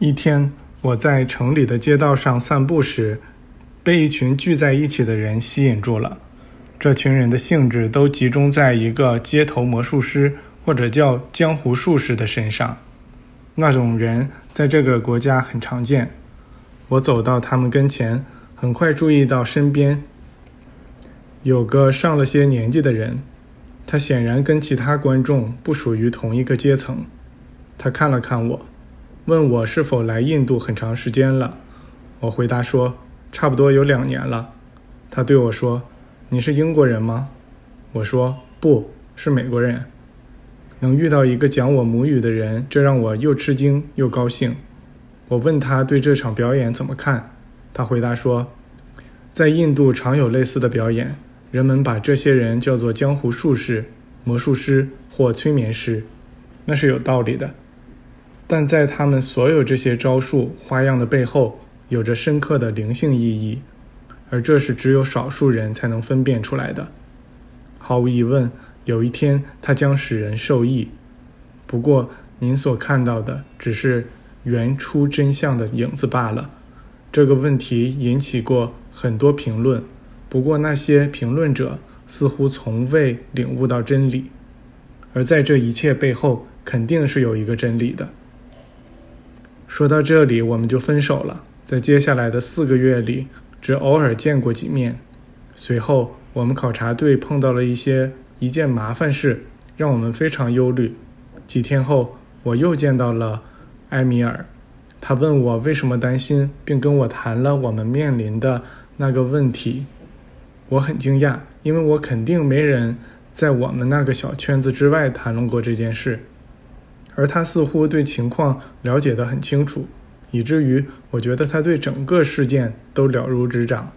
一天，我在城里的街道上散步时，被一群聚在一起的人吸引住了。这群人的兴致都集中在一个街头魔术师或者叫江湖术士的身上。那种人在这个国家很常见。我走到他们跟前，很快注意到身边有个上了些年纪的人，他显然跟其他观众不属于同一个阶层。他看了看我。问我是否来印度很长时间了，我回答说差不多有两年了。他对我说：“你是英国人吗？”我说：“不是美国人。”能遇到一个讲我母语的人，这让我又吃惊又高兴。我问他对这场表演怎么看，他回答说：“在印度常有类似的表演，人们把这些人叫做江湖术士、魔术师或催眠师，那是有道理的。”但在他们所有这些招数花样的背后，有着深刻的灵性意义，而这是只有少数人才能分辨出来的。毫无疑问，有一天它将使人受益。不过，您所看到的只是原初真相的影子罢了。这个问题引起过很多评论，不过那些评论者似乎从未领悟到真理，而在这一切背后，肯定是有一个真理的。说到这里，我们就分手了。在接下来的四个月里，只偶尔见过几面。随后，我们考察队碰到了一些一件麻烦事，让我们非常忧虑。几天后，我又见到了埃米尔，他问我为什么担心，并跟我谈了我们面临的那个问题。我很惊讶，因为我肯定没人在我们那个小圈子之外谈论过这件事。而他似乎对情况了解得很清楚，以至于我觉得他对整个事件都了如指掌。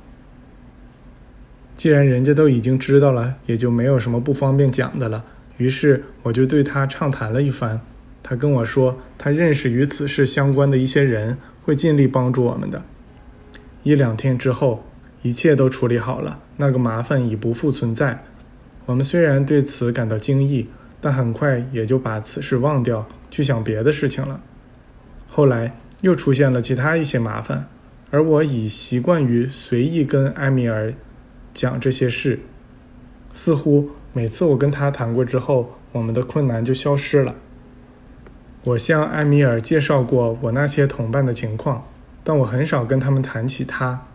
既然人家都已经知道了，也就没有什么不方便讲的了。于是我就对他畅谈了一番。他跟我说，他认识与此事相关的一些人，会尽力帮助我们的。一两天之后，一切都处理好了，那个麻烦已不复存在。我们虽然对此感到惊异。但很快也就把此事忘掉，去想别的事情了。后来又出现了其他一些麻烦，而我已习惯于随意跟埃米尔讲这些事，似乎每次我跟他谈过之后，我们的困难就消失了。我向埃米尔介绍过我那些同伴的情况，但我很少跟他们谈起他。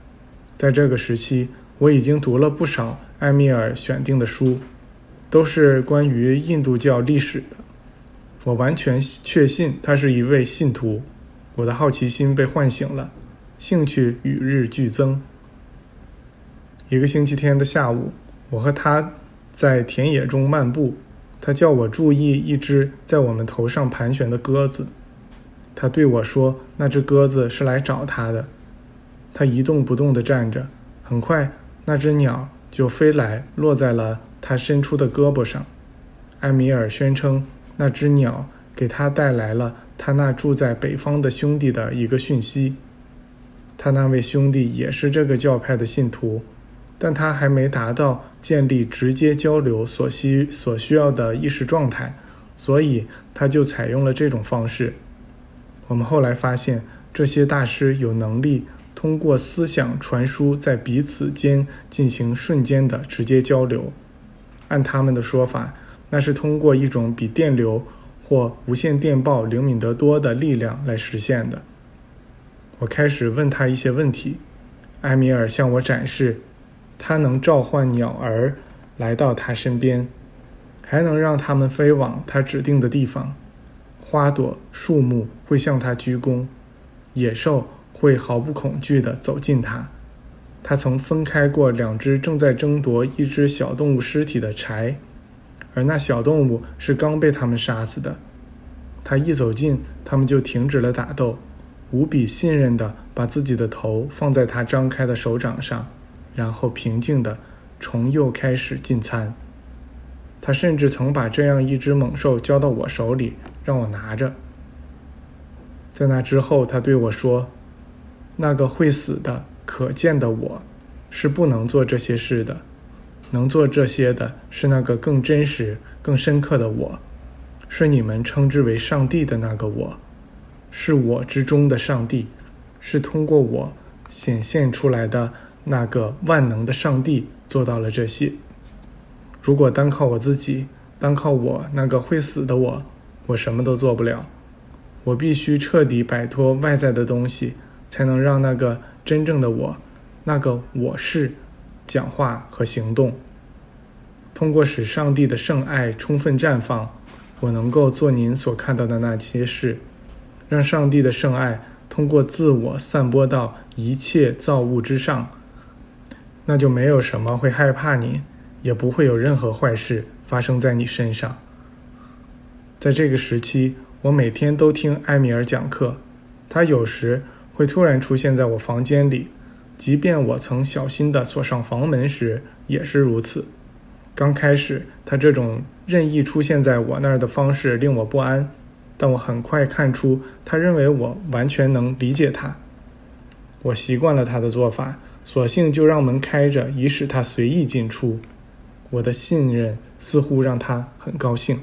在这个时期，我已经读了不少埃米尔选定的书。都是关于印度教历史的，我完全确信他是一位信徒。我的好奇心被唤醒了，兴趣与日俱增。一个星期天的下午，我和他在田野中漫步，他叫我注意一只在我们头上盘旋的鸽子。他对我说：“那只鸽子是来找他的。”他一动不动地站着，很快那只鸟就飞来，落在了。他伸出的胳膊上，埃米尔宣称那只鸟给他带来了他那住在北方的兄弟的一个讯息。他那位兄弟也是这个教派的信徒，但他还没达到建立直接交流所需所需要的意识状态，所以他就采用了这种方式。我们后来发现，这些大师有能力通过思想传输，在彼此间进行瞬间的直接交流。按他们的说法，那是通过一种比电流或无线电报灵敏得多的力量来实现的。我开始问他一些问题，埃米尔向我展示，他能召唤鸟儿来到他身边，还能让他们飞往他指定的地方。花朵、树木会向他鞠躬，野兽会毫不恐惧地走近他。他曾分开过两只正在争夺一只小动物尸体的柴，而那小动物是刚被他们杀死的。他一走近，他们就停止了打斗，无比信任地把自己的头放在他张开的手掌上，然后平静地重又开始进餐。他甚至曾把这样一只猛兽交到我手里，让我拿着。在那之后，他对我说：“那个会死的。”可见的我，是不能做这些事的。能做这些的是那个更真实、更深刻的我，是你们称之为上帝的那个我，是我之中的上帝，是通过我显现出来的那个万能的上帝做到了这些。如果单靠我自己，单靠我那个会死的我，我什么都做不了。我必须彻底摆脱外在的东西，才能让那个真正的我，那个我是，讲话和行动。通过使上帝的圣爱充分绽放，我能够做您所看到的那些事。让上帝的圣爱通过自我散播到一切造物之上，那就没有什么会害怕你，也不会有任何坏事发生在你身上。在这个时期，我每天都听埃米尔讲课，他有时会突然出现在我房间里，即便我曾小心地锁上房门时也是如此。刚开始，他这种任意出现在我那儿的方式令我不安。但我很快看出，他认为我完全能理解他。我习惯了他的做法，索性就让门开着，以使他随意进出。我的信任似乎让他很高兴。